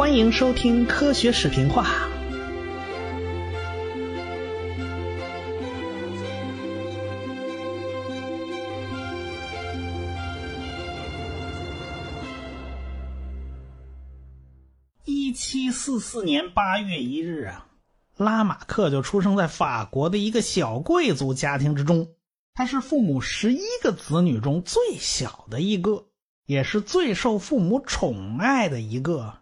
欢迎收听科学视频话。一七四四年八月一日啊，拉马克就出生在法国的一个小贵族家庭之中。他是父母十一个子女中最小的一个，也是最受父母宠爱的一个。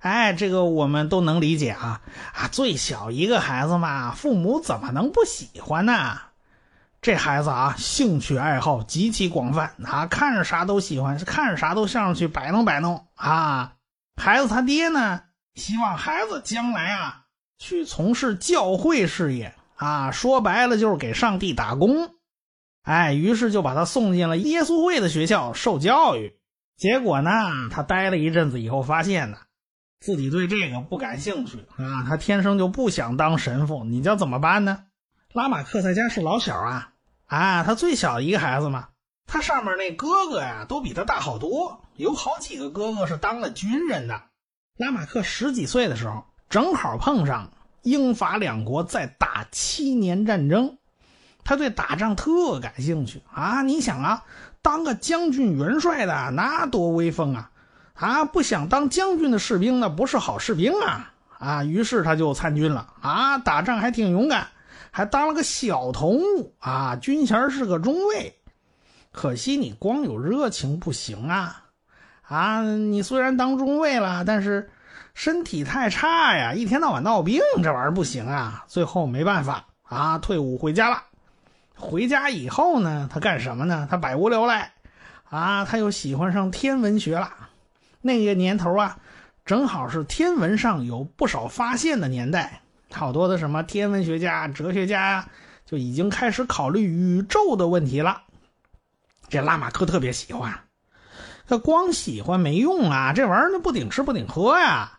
哎，这个我们都能理解啊啊！最小一个孩子嘛，父母怎么能不喜欢呢？这孩子啊，兴趣爱好极其广泛啊，看着啥都喜欢，看着啥都上去摆弄摆弄啊。孩子他爹呢，希望孩子将来啊去从事教会事业啊，说白了就是给上帝打工。哎，于是就把他送进了耶稣会的学校受教育。结果呢，他待了一阵子以后，发现呢。自己对这个不感兴趣啊，他天生就不想当神父。你叫怎么办呢？拉马克在家是老小啊，啊，他最小一个孩子嘛。他上面那哥哥呀，都比他大好多，有好几个哥哥是当了军人的。拉马克十几岁的时候，正好碰上英法两国在打七年战争，他对打仗特感兴趣啊。你想啊，当个将军元帅的那多威风啊！啊，不想当将军的士兵那不是好士兵啊！啊，于是他就参军了啊，打仗还挺勇敢，还当了个小头目啊，军衔是个中尉。可惜你光有热情不行啊！啊，你虽然当中尉了，但是身体太差呀，一天到晚闹病，这玩意儿不行啊。最后没办法啊，退伍回家了。回家以后呢，他干什么呢？他百无聊赖啊，他又喜欢上天文学了。那个年头啊，正好是天文上有不少发现的年代，好多的什么天文学家、哲学家呀，就已经开始考虑宇宙的问题了。这拉马克特别喜欢，他光喜欢没用啊，这玩意儿那不顶吃不顶喝呀。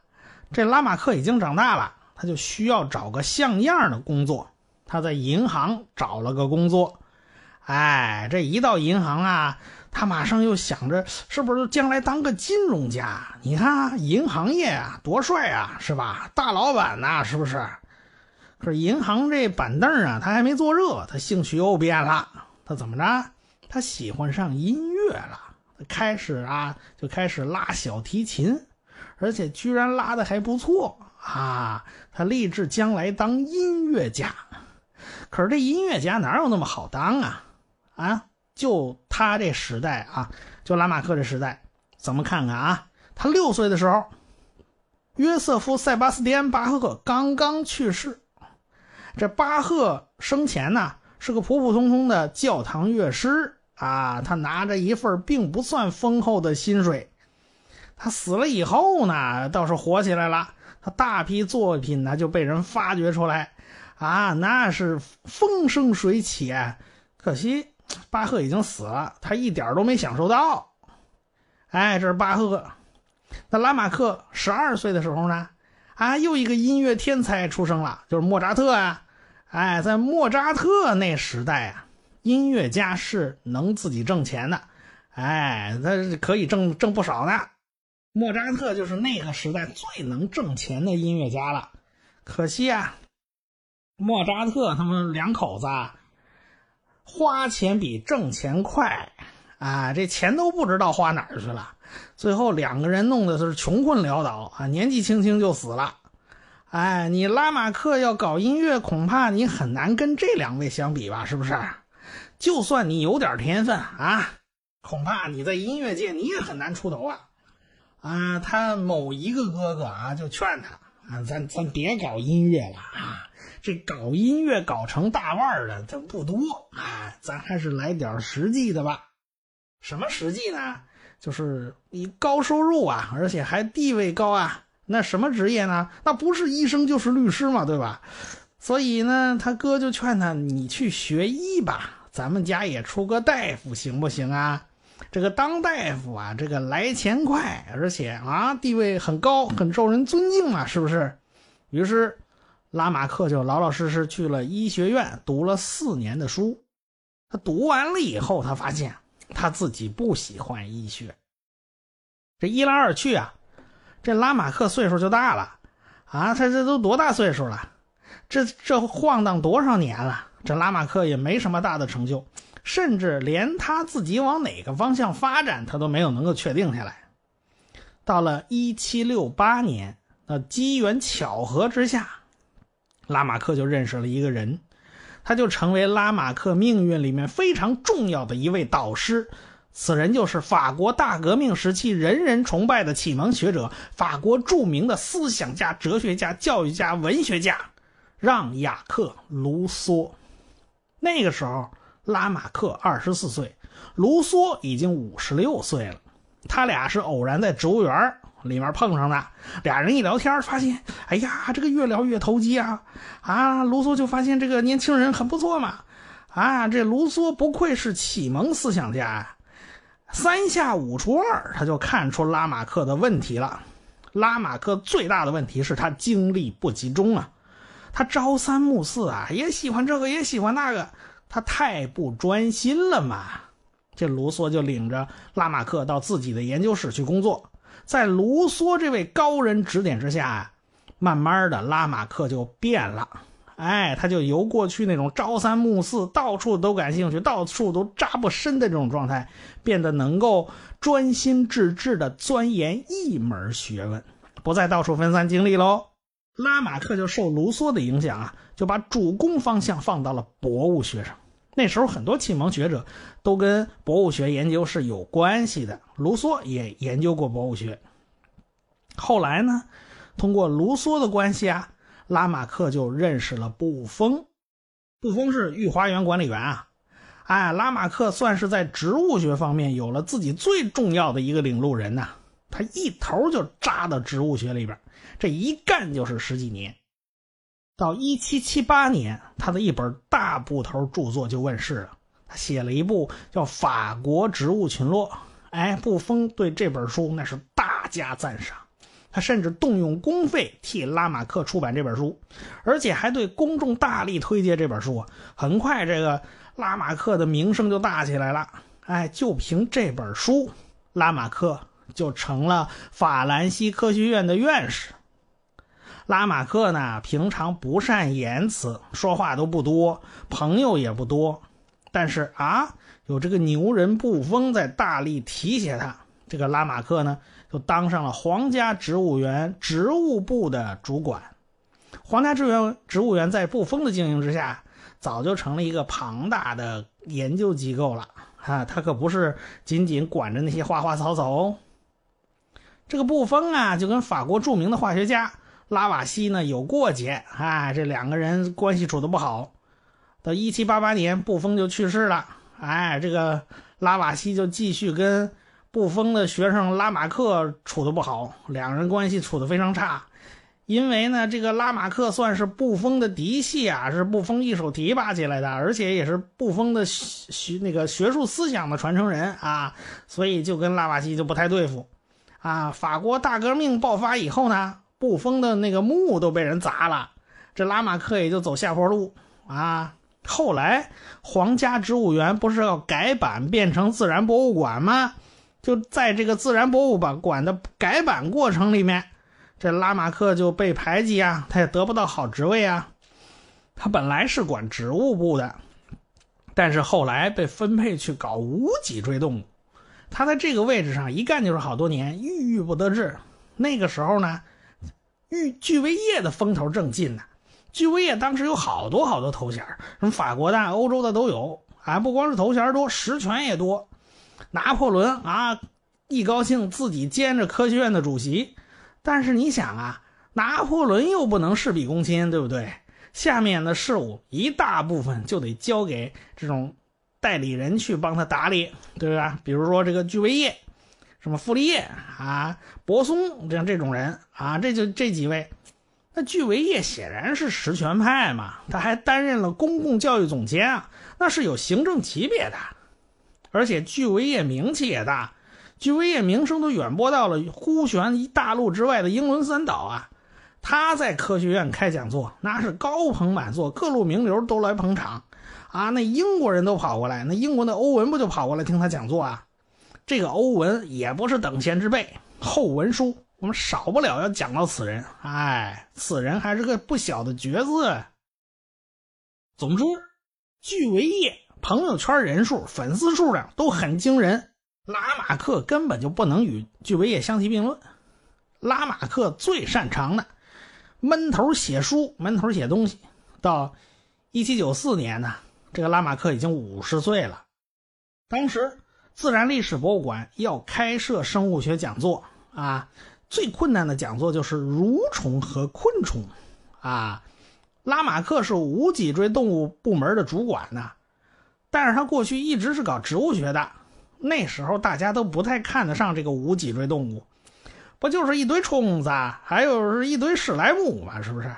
这拉马克已经长大了，他就需要找个像样的工作。他在银行找了个工作，哎，这一到银行啊。他马上又想着，是不是将来当个金融家？你看银行业啊，多帅啊，是吧？大老板呐，是不是？可是银行这板凳啊，他还没坐热，他兴趣又变了。他怎么着？他喜欢上音乐了，开始啊，就开始拉小提琴，而且居然拉的还不错啊！他立志将来当音乐家。可是这音乐家哪有那么好当啊？啊？就他这时代啊，就拉马克这时代，怎么看看啊？他六岁的时候，约瑟夫·塞巴斯蒂安·巴赫刚刚去世。这巴赫生前呢是个普普通通的教堂乐师啊，他拿着一份并不算丰厚的薪水。他死了以后呢，倒是火起来了，他大批作品呢就被人发掘出来啊，那是风生水起。可惜。巴赫已经死了，他一点都没享受到。哎，这是巴赫。那拉马克十二岁的时候呢？啊，又一个音乐天才出生了，就是莫扎特啊。哎，在莫扎特那时代啊，音乐家是能自己挣钱的。哎，他可以挣挣不少呢。莫扎特就是那个时代最能挣钱的音乐家了。可惜啊，莫扎特他们两口子。啊。花钱比挣钱快，啊，这钱都不知道花哪儿去了，最后两个人弄的是穷困潦倒啊，年纪轻轻就死了。哎，你拉马克要搞音乐，恐怕你很难跟这两位相比吧？是不是？就算你有点天分啊，恐怕你在音乐界你也很难出头啊。啊，他某一个哥哥啊，就劝他啊，咱咱别搞音乐了啊。这搞音乐搞成大腕儿的，他不多啊，咱还是来点实际的吧。什么实际呢？就是你高收入啊，而且还地位高啊。那什么职业呢？那不是医生就是律师嘛，对吧？所以呢，他哥就劝他，你去学医吧，咱们家也出个大夫，行不行啊？这个当大夫啊，这个来钱快，而且啊，地位很高，很受人尊敬嘛，是不是？于是。拉马克就老老实实去了医学院，读了四年的书。他读完了以后，他发现他自己不喜欢医学。这一来二去啊，这拉马克岁数就大了，啊，他这都多大岁数了？这这晃荡多少年了？这拉马克也没什么大的成就，甚至连他自己往哪个方向发展，他都没有能够确定下来。到了一七六八年，那机缘巧合之下，拉马克就认识了一个人，他就成为拉马克命运里面非常重要的一位导师。此人就是法国大革命时期人人崇拜的启蒙学者，法国著名的思想家、哲学家、教育家、文学家让·雅克·卢梭。那个时候，拉马克二十四岁，卢梭已经五十六岁了。他俩是偶然在植物园里面碰上的。俩人一聊天，发现，哎呀，这个越聊越投机啊！啊，卢梭就发现这个年轻人很不错嘛。啊，这卢梭不愧是启蒙思想家呀。三下五除二，他就看出拉马克的问题了。拉马克最大的问题是他精力不集中啊，他朝三暮四啊，也喜欢这个，也喜欢那个，他太不专心了嘛。这卢梭就领着拉马克到自己的研究室去工作，在卢梭这位高人指点之下，慢慢的拉马克就变了。哎，他就由过去那种朝三暮四、到处都感兴趣、到处都扎不深的这种状态，变得能够专心致志地钻研一门学问，不再到处分散精力喽。拉马克就受卢梭的影响啊，就把主攻方向放到了博物学上。那时候很多启蒙学者都跟博物学研究是有关系的，卢梭也研究过博物学。后来呢，通过卢梭的关系啊。拉马克就认识了布丰，布丰是御花园管理员啊，哎，拉马克算是在植物学方面有了自己最重要的一个领路人呐。他一头就扎到植物学里边，这一干就是十几年。到一七七八年，他的一本大部头著作就问世了，他写了一部叫《法国植物群落》。哎，布丰对这本书那是大加赞赏。他甚至动用公费替拉马克出版这本书，而且还对公众大力推荐这本书。很快，这个拉马克的名声就大起来了。哎，就凭这本书，拉马克就成了法兰西科学院的院士。拉马克呢，平常不善言辞，说话都不多，朋友也不多。但是啊，有这个牛人布丰在大力提携他，这个拉马克呢。就当上了皇家植物园植物部的主管。皇家植物园植物园在布丰的经营之下，早就成了一个庞大的研究机构了。啊，他可不是仅仅管着那些花花草草哦。这个布丰啊，就跟法国著名的化学家拉瓦锡呢有过节。啊，这两个人关系处的不好。到一七八八年，布丰就去世了。哎，这个拉瓦锡就继续跟。布丰的学生拉马克处的不好，两人关系处的非常差。因为呢，这个拉马克算是布丰的嫡系啊，是布丰一手提拔起来的，而且也是布丰的学那个学术思想的传承人啊，所以就跟拉瓦锡就不太对付。啊，法国大革命爆发以后呢，布丰的那个墓都被人砸了，这拉马克也就走下坡路啊。后来皇家植物园不是要改版变成自然博物馆吗？就在这个自然博物馆馆的改版过程里面，这拉马克就被排挤啊，他也得不到好职位啊。他本来是管植物部的，但是后来被分配去搞无脊椎动物。他在这个位置上一干就是好多年，郁郁不得志。那个时候呢，郁聚维叶的风头正劲呢。聚维叶当时有好多好多头衔，什么法国的、欧洲的都有。啊，不光是头衔多，实权也多。拿破仑啊，一高兴自己兼着科学院的主席，但是你想啊，拿破仑又不能事必躬亲，对不对？下面的事务一大部分就得交给这种代理人去帮他打理，对吧？比如说这个聚维叶，什么傅立叶啊、柏松这样这种人啊，这就这几位。那聚维叶显然是实权派嘛，他还担任了公共教育总监啊，那是有行政级别的。而且巨维叶名气也大，巨维叶名声都远播到了呼旋大陆之外的英伦三岛啊！他在科学院开讲座，那是高朋满座，各路名流都来捧场啊！那英国人都跑过来，那英国的欧文不就跑过来听他讲座啊？这个欧文也不是等闲之辈，后文书我们少不了要讲到此人。哎，此人还是个不小的角色。总之，巨维业朋友圈人数、粉丝数量都很惊人。拉马克根本就不能与巨维业相提并论。拉马克最擅长的闷头写书、闷头写东西。到一七九四年呢，这个拉马克已经五十岁了。当时自然历史博物馆要开设生物学讲座啊，最困难的讲座就是蠕虫和昆虫啊。拉马克是无脊椎动物部门的主管呢，但是他过去一直是搞植物学的。那时候大家都不太看得上这个无脊椎动物，不就是一堆虫子，还有是一堆史莱姆嘛？是不是？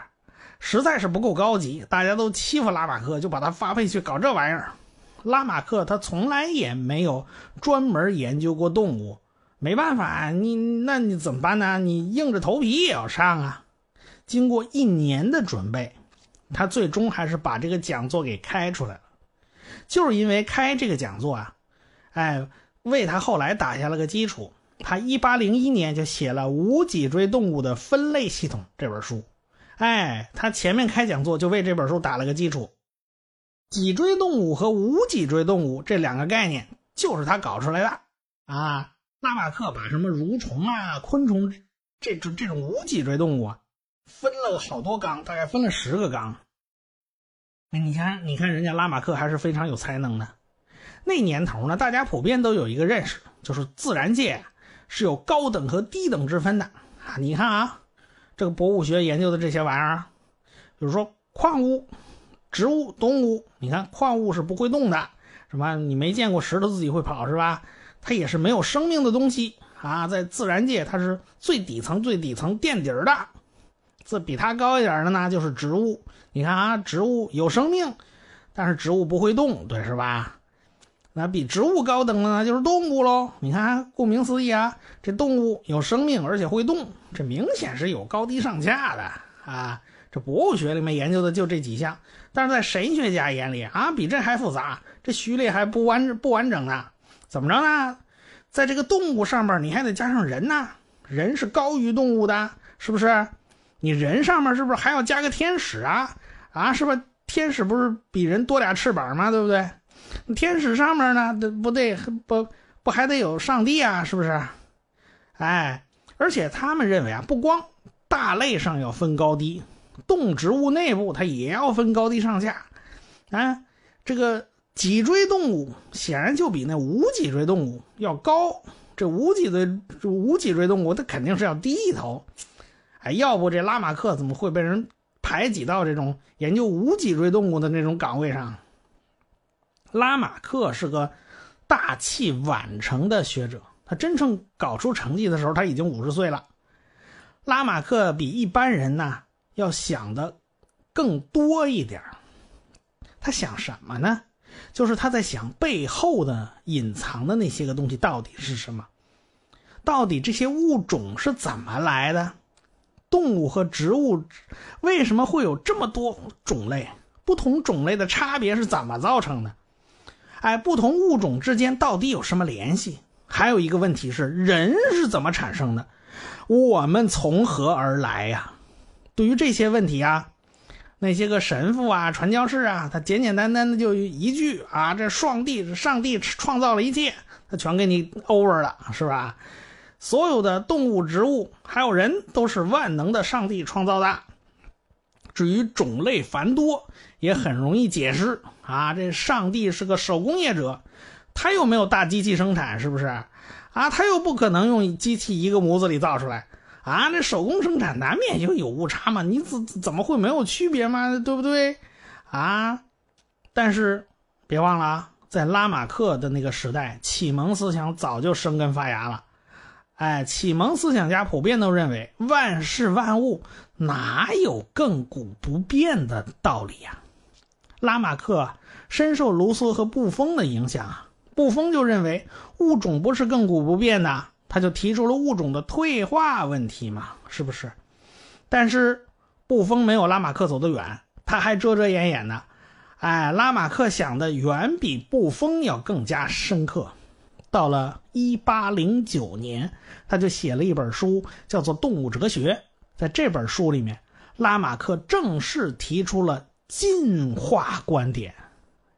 实在是不够高级，大家都欺负拉马克，就把他发配去搞这玩意儿。拉马克他从来也没有专门研究过动物，没办法，你那你怎么办呢？你硬着头皮也要上啊！经过一年的准备，他最终还是把这个讲座给开出来了。就是因为开这个讲座啊。哎，为他后来打下了个基础。他一八零一年就写了《无脊椎动物的分类系统》这本书。哎，他前面开讲座就为这本书打了个基础。脊椎动物和无脊椎动物这两个概念就是他搞出来的啊。拉马克把什么蠕虫啊、昆虫这种这种无脊椎动物啊，分了好多纲，大概分了十个纲。哎，你看，你看人家拉马克还是非常有才能的。那年头呢，大家普遍都有一个认识，就是自然界是有高等和低等之分的啊。你看啊，这个博物学研究的这些玩意儿，比如说矿物、植物、动物。你看矿物是不会动的，什么你没见过石头自己会跑是吧？它也是没有生命的东西啊，在自然界它是最底层、最底层垫底儿的。这比它高一点的呢，就是植物。你看啊，植物有生命，但是植物不会动，对是吧？那比植物高等的呢，就是动物喽。你看，顾名思义啊，这动物有生命，而且会动，这明显是有高低上下的啊。这博物学里面研究的就这几项，但是在神学家眼里啊，比这还复杂，这序列还不完不完整呢。怎么着呢？在这个动物上面，你还得加上人呢，人是高于动物的，是不是？你人上面是不是还要加个天使啊？啊，是吧？天使不是比人多俩翅膀吗？对不对？天使上面呢，不对，不不还得有上帝啊？是不是？哎，而且他们认为啊，不光大类上要分高低，动植物内部它也要分高低上下。啊，这个脊椎动物显然就比那无脊椎动物要高，这无脊椎无脊椎动物它肯定是要低一头。哎，要不这拉马克怎么会被人排挤到这种研究无脊椎动物的那种岗位上？拉马克是个大器晚成的学者，他真正搞出成绩的时候，他已经五十岁了。拉马克比一般人呢要想的更多一点他想什么呢？就是他在想背后的隐藏的那些个东西到底是什么？到底这些物种是怎么来的？动物和植物为什么会有这么多种类？不同种类的差别是怎么造成的？哎，不同物种之间到底有什么联系？还有一个问题是，人是怎么产生的？我们从何而来呀？对于这些问题啊，那些个神父啊、传教士啊，他简简单单的就一句啊，这上帝，上帝创造了一切，他全给你 over 了，是吧？所有的动物、植物还有人，都是万能的上帝创造的。至于种类繁多，也很容易解释啊！这上帝是个手工业者，他又没有大机器生产，是不是？啊，他又不可能用机器一个模子里造出来啊！这手工生产难免就有误差嘛，你怎怎么会没有区别嘛？对不对？啊！但是别忘了，在拉马克的那个时代，启蒙思想早就生根发芽了。哎，启蒙思想家普遍都认为万事万物哪有亘古不变的道理呀？拉马克深受卢梭和布封的影响，布封就认为物种不是亘古不变的，他就提出了物种的退化问题嘛，是不是？但是布封没有拉马克走得远，他还遮遮掩掩的。哎，拉马克想的远比布封要更加深刻。到了一八零九年，他就写了一本书，叫做《动物哲学》。在这本书里面，拉马克正式提出了进化观点。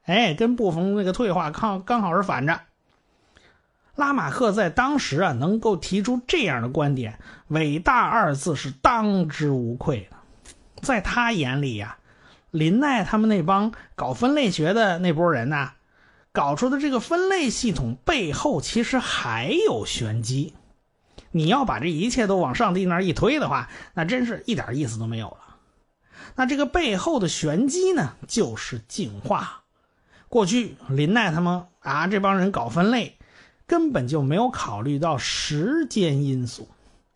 哎，跟布冯那个退化刚刚好是反着。拉马克在当时啊，能够提出这样的观点，“伟大”二字是当之无愧的。在他眼里呀，林奈他们那帮搞分类学的那波人呐，搞出的这个分类系统背后其实还有玄机。你要把这一切都往上帝那一推的话，那真是一点意思都没有了。那这个背后的玄机呢，就是进化。过去林奈他们啊这帮人搞分类。根本就没有考虑到时间因素。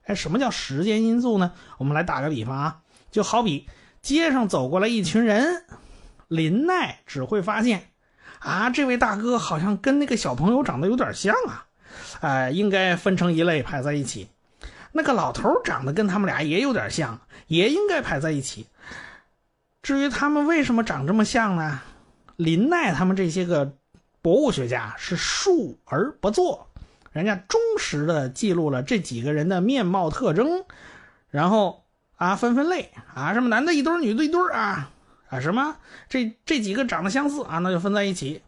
哎，什么叫时间因素呢？我们来打个比方啊，就好比街上走过来一群人，林奈只会发现，啊，这位大哥好像跟那个小朋友长得有点像啊，哎，应该分成一类排在一起。那个老头长得跟他们俩也有点像，也应该排在一起。至于他们为什么长这么像呢？林奈他们这些个。博物学家是述而不作，人家忠实的记录了这几个人的面貌特征，然后啊分分类啊，什么男的一堆女的一堆啊啊什么这这几个长得相似啊，那就分在一起。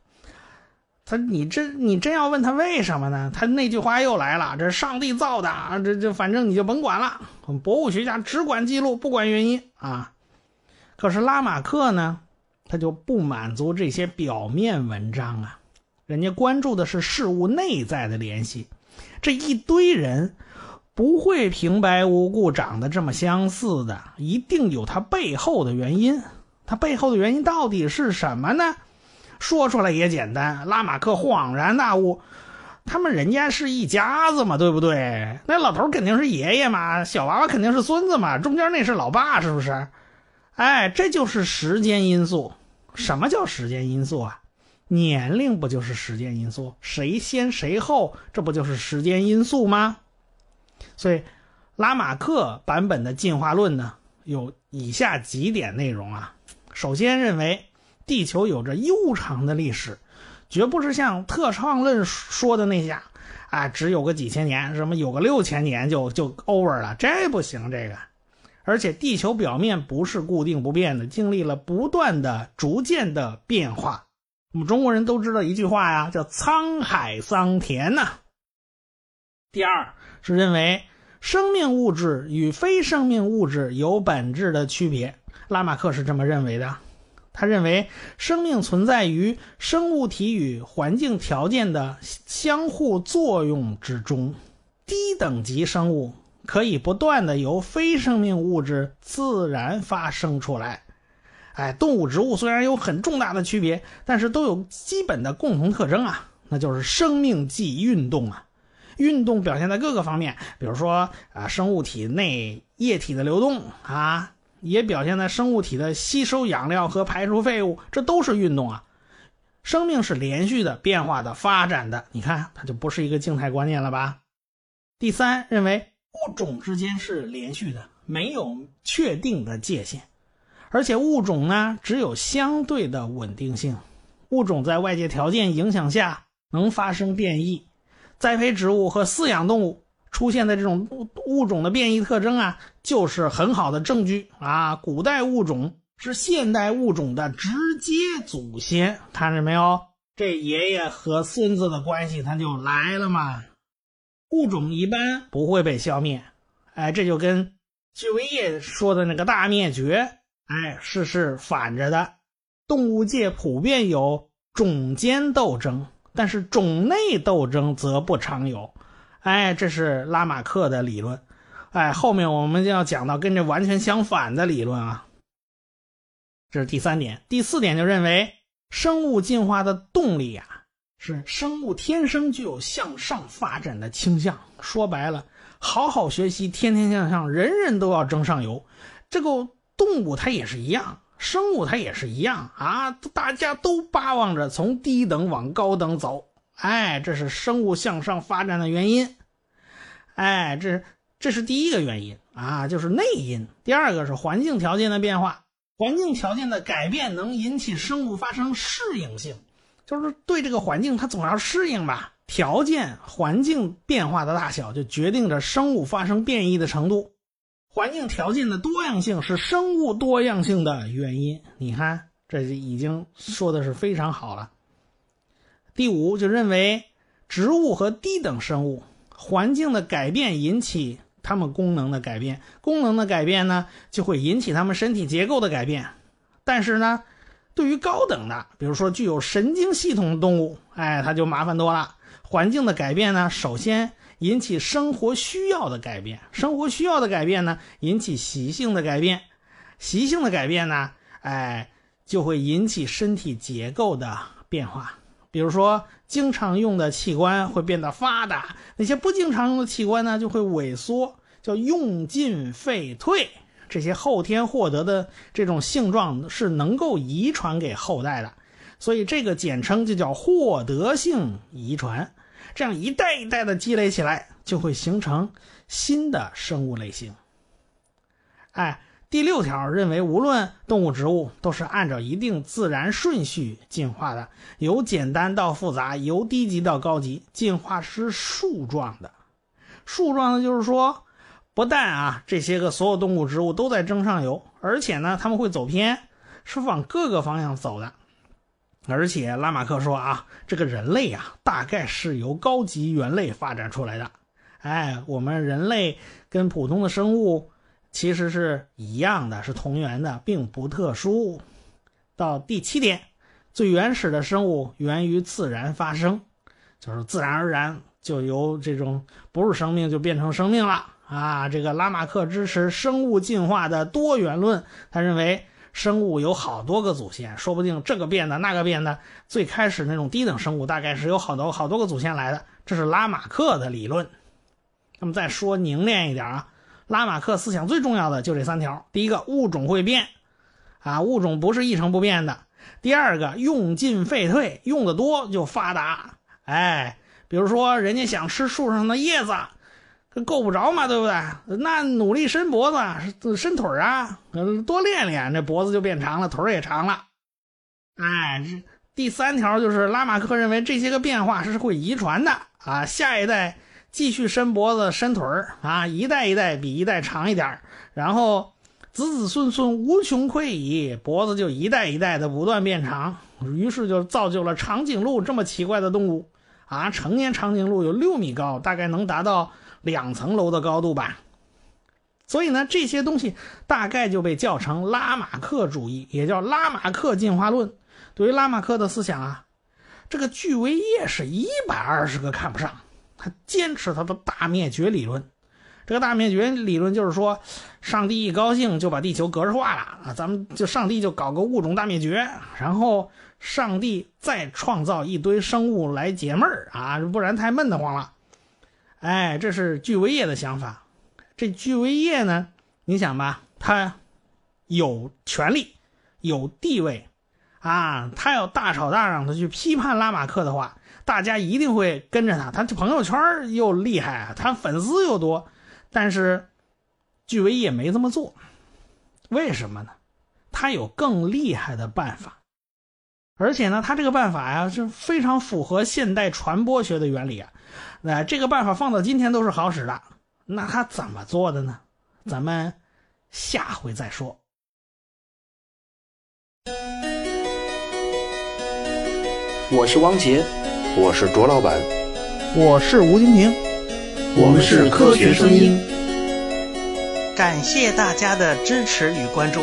他你真你真要问他为什么呢？他那句话又来了，这是上帝造的啊，这这反正你就甭管了。博物学家只管记录，不管原因啊。可是拉马克呢，他就不满足这些表面文章啊。人家关注的是事物内在的联系，这一堆人不会平白无故长得这么相似的，一定有他背后的原因。他背后的原因到底是什么呢？说出来也简单。拉马克恍然大悟，他们人家是一家子嘛，对不对？那老头肯定是爷爷嘛，小娃娃肯定是孙子嘛，中间那是老爸，是不是？哎，这就是时间因素。什么叫时间因素啊？年龄不就是时间因素？谁先谁后，这不就是时间因素吗？所以，拉马克版本的进化论呢，有以下几点内容啊。首先，认为地球有着悠长的历史，绝不是像特创论说的那样，啊，只有个几千年，什么有个六千年就就 over 了，这不行。这个，而且地球表面不是固定不变的，经历了不断的、逐渐的变化。我们中国人都知道一句话呀，叫“沧海桑田”呐。第二是认为生命物质与非生命物质有本质的区别，拉马克是这么认为的。他认为生命存在于生物体与环境条件的相互作用之中，低等级生物可以不断的由非生命物质自然发生出来。哎，动物、植物虽然有很重大的区别，但是都有基本的共同特征啊，那就是生命即运动啊。运动表现在各个方面，比如说啊，生物体内液体的流动啊，也表现在生物体的吸收养料和排出废物，这都是运动啊。生命是连续的、变化的、发展的，你看它就不是一个静态观念了吧？第三，认为物种之间是连续的，没有确定的界限。而且物种呢，只有相对的稳定性。物种在外界条件影响下能发生变异。栽培植物和饲养动物出现的这种物种的变异特征啊，就是很好的证据啊。古代物种是现代物种的直接祖先，看着没有？这爷爷和孙子的关系，它就来了嘛。物种一般不会被消灭，哎，这就跟居维叶说的那个大灭绝。哎，是是反着的，动物界普遍有种间斗争，但是种内斗争则不常有。哎，这是拉马克的理论。哎，后面我们就要讲到跟这完全相反的理论啊。这是第三点，第四点就认为生物进化的动力呀，是生物天生具有向上发展的倾向。说白了，好好学习，天天向上，人人都要争上游。这个。动物它也是一样，生物它也是一样啊！大家都巴望着从低等往高等走，哎，这是生物向上发展的原因。哎，这这是第一个原因啊，就是内因。第二个是环境条件的变化，环境条件的改变能引起生物发生适应性，就是对这个环境它总要适应吧。条件、环境变化的大小，就决定着生物发生变异的程度。环境条件的多样性是生物多样性的原因。你看，这就已经说的是非常好了。第五，就认为植物和低等生物环境的改变引起它们功能的改变，功能的改变呢，就会引起它们身体结构的改变。但是呢，对于高等的，比如说具有神经系统的动物，哎，它就麻烦多了。环境的改变呢，首先。引起生活需要的改变，生活需要的改变呢，引起习性的改变，习性的改变呢，哎，就会引起身体结构的变化。比如说，经常用的器官会变得发达，那些不经常用的器官呢，就会萎缩，叫用进废退。这些后天获得的这种性状是能够遗传给后代的，所以这个简称就叫获得性遗传。这样一代一代的积累起来，就会形成新的生物类型。哎，第六条认为，无论动物、植物，都是按照一定自然顺序进化的，由简单到复杂，由低级到高级，进化是树状的。树状的就是说，不但啊这些个所有动物、植物都在争上游，而且呢，他们会走偏，是往各个方向走的。而且拉马克说啊，这个人类啊，大概是由高级猿类发展出来的。哎，我们人类跟普通的生物其实是一样的，是同源的，并不特殊。到第七点，最原始的生物源于自然发生，就是自然而然就由这种不是生命就变成生命了啊。这个拉马克支持生物进化的多元论，他认为。生物有好多个祖先，说不定这个变的那个变的。最开始那种低等生物大概是有好多好多个祖先来的，这是拉马克的理论。那么再说凝练一点啊，拉马克思想最重要的就这三条：第一个，物种会变，啊，物种不是一成不变的；第二个，用进废退，用的多就发达。哎，比如说人家想吃树上的叶子。够不着嘛，对不对？那努力伸脖子、伸腿啊，多练练，这脖子就变长了，腿也长了。哎，第三条就是拉马克认为这些个变化是会遗传的啊，下一代继续伸脖子、伸腿啊，一代一代比一代长一点然后子子孙孙无穷匮矣，脖子就一代一代的不断变长，于是就造就了长颈鹿这么奇怪的动物啊。成年长颈鹿有六米高，大概能达到。两层楼的高度吧，所以呢，这些东西大概就被叫成拉马克主义，也叫拉马克进化论。对于拉马克的思想啊，这个巨维叶是一百二十个看不上，他坚持他的大灭绝理论。这个大灭绝理论就是说，上帝一高兴就把地球格式化了啊，咱们就上帝就搞个物种大灭绝，然后上帝再创造一堆生物来解闷儿啊，不然太闷得慌了。哎，这是巨维叶的想法。这巨维叶呢，你想吧，他有权利，有地位，啊，他要大吵大嚷的去批判拉马克的话，大家一定会跟着他。他这朋友圈又厉害，他粉丝又多。但是巨维叶没这么做，为什么呢？他有更厉害的办法，而且呢，他这个办法呀是非常符合现代传播学的原理啊。那这个办法放到今天都是好使的，那他怎么做的呢？咱们下回再说。我是汪杰，我是卓老板，我是吴金平，我们是科学声音。感谢大家的支持与关注。